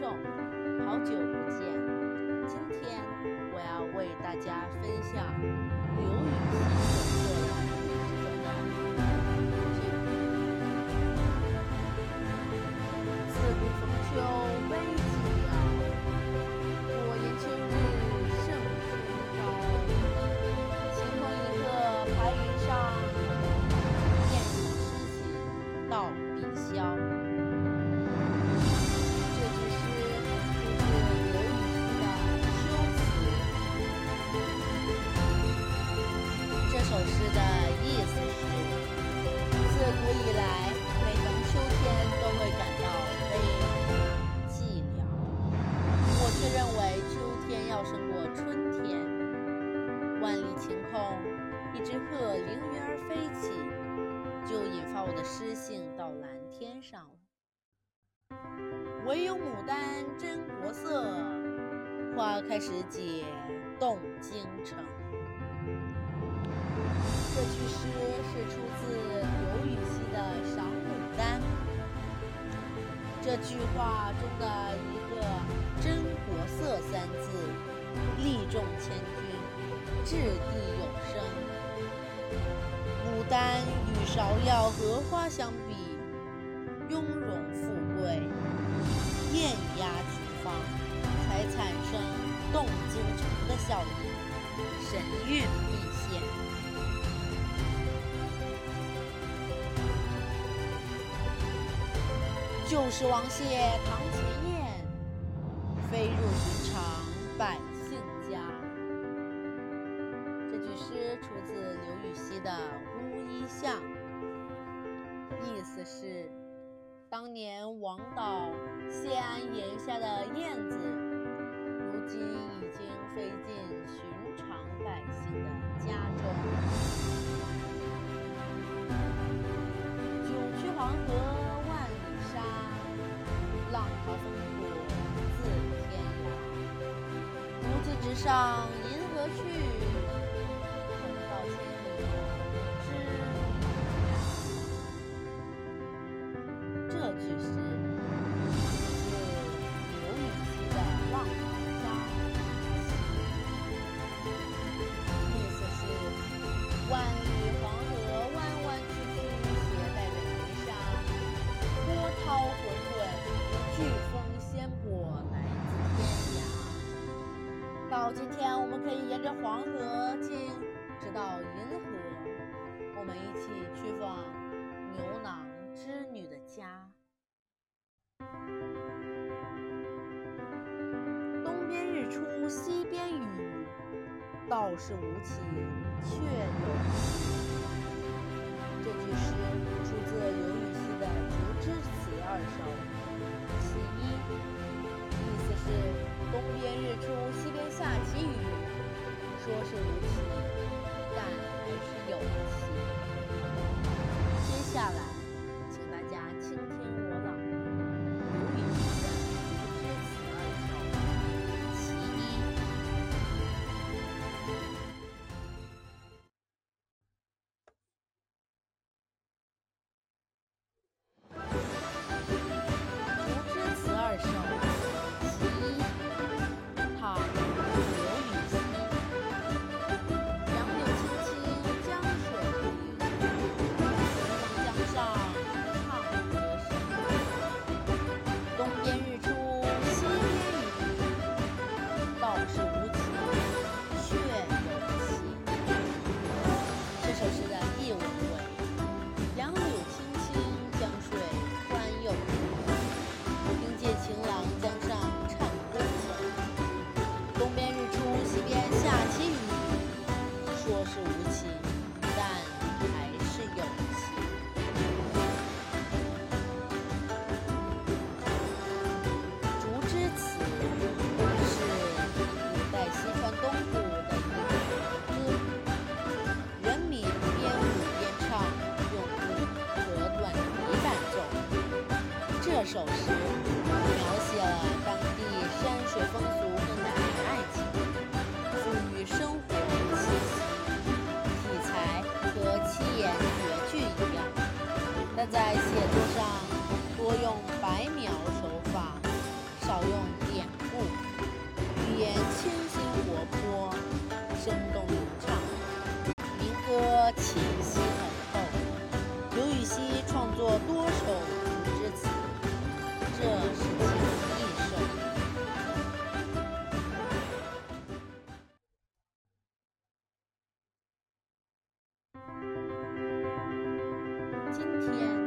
众，好久不见！今天我要为大家分享刘禹锡的作品一只鹤凌云而飞起，就引发我的诗兴到蓝天上了。唯有牡丹真国色，花开时节动京城。这句诗是出自刘禹锡的《赏牡丹》。这句话中的一个“真国色”三字，力重千钧，掷地有声。芍药、荷花相比，雍容富贵，艳压群芳，才产生动京城的效应，神韵毕现。旧时王谢堂前思是：当年王导谢安檐下的燕子，如今已经飞进寻常百姓的家中。九曲黄河万里沙，浪淘风簸自天涯。欲济。直上银河去，沿着黄河进，直到银河，我们一起去访牛郎织女的家。东边日出西边雨，道是无晴却有晴。这句诗出自首诗描写了当地山水风俗和男女爱情，赋予生活气息，题材和七言绝句一样，但在写作上多用白描手法，少用典故，语言清新活泼，生动流畅，民歌气息浓厚，刘禹锡创作多。天。